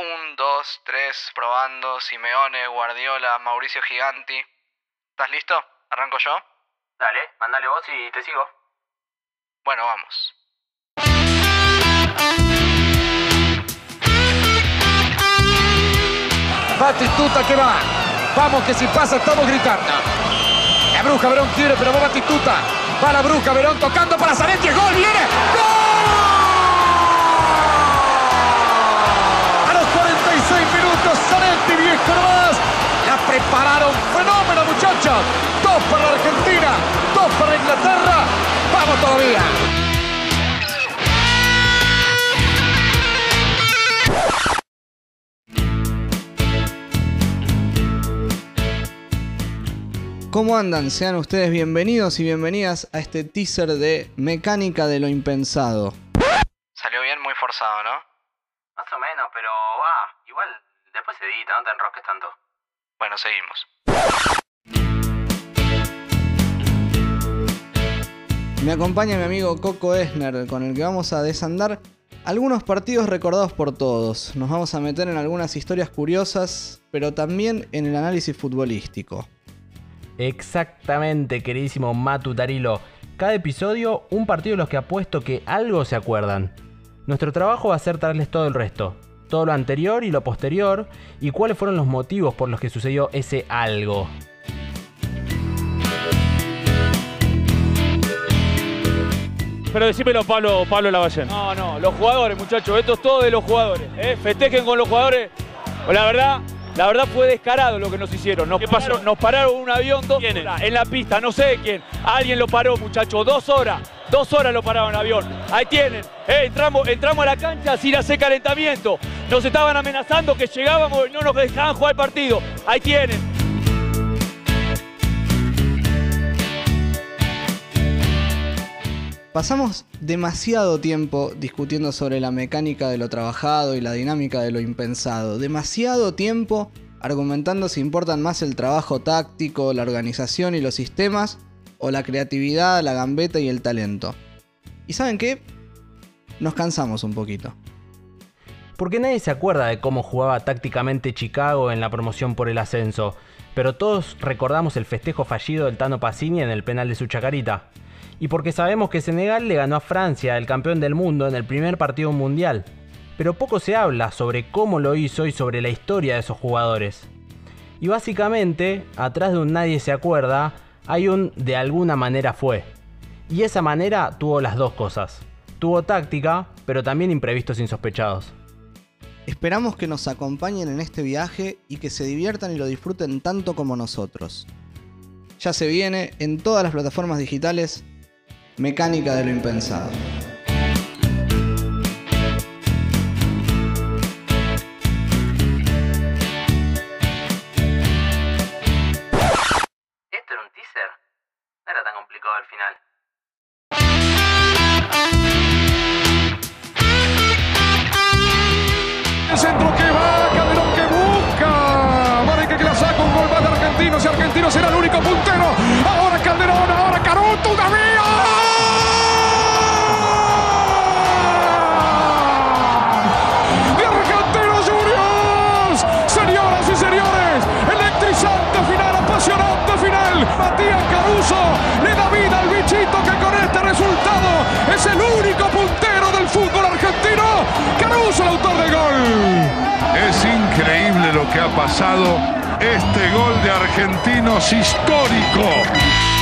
Un, dos, tres, probando, Simeone, Guardiola, Mauricio Giganti. ¿Estás listo? ¿Arranco yo? Dale, mandale vos y te sigo. Bueno, vamos. Batistuta que va. Vamos que si pasa estamos gritando. La Bruja Verón quiere, pero va Batistuta. Va la Bruja Verón tocando para Zanetti. ¡Gol! ¡Viene! ¡Gol! Prepararon. Fenómeno, muchachos. Dos para la Argentina. Dos para Inglaterra. Vamos todavía. ¿Cómo andan? Sean ustedes bienvenidos y bienvenidas a este teaser de Mecánica de lo Impensado. Salió bien, muy forzado, ¿no? Más o menos, pero va, igual después se edita, no te enrosques tanto. Bueno, seguimos. Me acompaña mi amigo Coco Esner, con el que vamos a desandar algunos partidos recordados por todos. Nos vamos a meter en algunas historias curiosas, pero también en el análisis futbolístico. Exactamente, queridísimo Matu Tarilo. Cada episodio, un partido de los que apuesto que algo se acuerdan. Nuestro trabajo va a ser traerles todo el resto. Todo lo anterior y lo posterior, y cuáles fueron los motivos por los que sucedió ese algo. Pero decímelo Pablo, Pablo Lavallén. No, no, los jugadores, muchachos, esto es todo de los jugadores. ¿eh? Festejen con los jugadores. La verdad, la verdad fue descarado lo que nos hicieron. Nos ¿Qué pararon, pasó? Nos pararon un avión dos ¿Quiénes? horas en la pista, no sé quién. Alguien lo paró, muchachos, dos horas. Dos horas lo pararon el avión. Ahí tienen. Eh, entramos, entramos a la cancha sin hacer calentamiento. Nos estaban amenazando que llegábamos y no nos dejaban jugar el partido. Ahí tienen. Pasamos demasiado tiempo discutiendo sobre la mecánica de lo trabajado y la dinámica de lo impensado. Demasiado tiempo argumentando si importan más el trabajo táctico, la organización y los sistemas, o la creatividad, la gambeta y el talento. ¿Y saben qué? Nos cansamos un poquito. Porque nadie se acuerda de cómo jugaba tácticamente Chicago en la promoción por el ascenso, pero todos recordamos el festejo fallido del Tano Pacini en el penal de su chacarita. Y porque sabemos que Senegal le ganó a Francia, el campeón del mundo, en el primer partido mundial. Pero poco se habla sobre cómo lo hizo y sobre la historia de esos jugadores. Y básicamente, atrás de un nadie se acuerda, hay un de alguna manera fue. Y esa manera tuvo las dos cosas. Tuvo táctica, pero también imprevistos insospechados. Esperamos que nos acompañen en este viaje y que se diviertan y lo disfruten tanto como nosotros. Ya se viene en todas las plataformas digitales Mecánica de lo Impensado. ¿Esto era un teaser? No era tan complicado al final. Centro que va, Calderón que busca. Marica que la saca un gol más de Argentinos y Argentinos será el único puntero. Ahora Calderón, ahora Caruto, todavía. De Argentinos Juniors. Señoras y señores, electrizante final, apasionante final. Matías Caruso le da vida al bichito que con este resultado es el único puntero. Gol. Es increíble lo que ha pasado. Este gol de argentinos histórico.